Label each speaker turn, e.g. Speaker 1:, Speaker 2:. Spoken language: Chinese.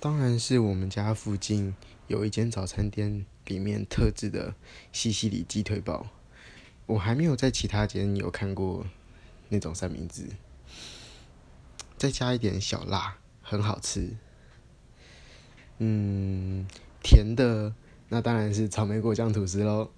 Speaker 1: 当然是我们家附近有一间早餐店里面特制的西西里鸡腿堡我还没有在其他间有看过那种三明治再加一点小辣很好吃。嗯甜的那当然是草莓果酱吐司喽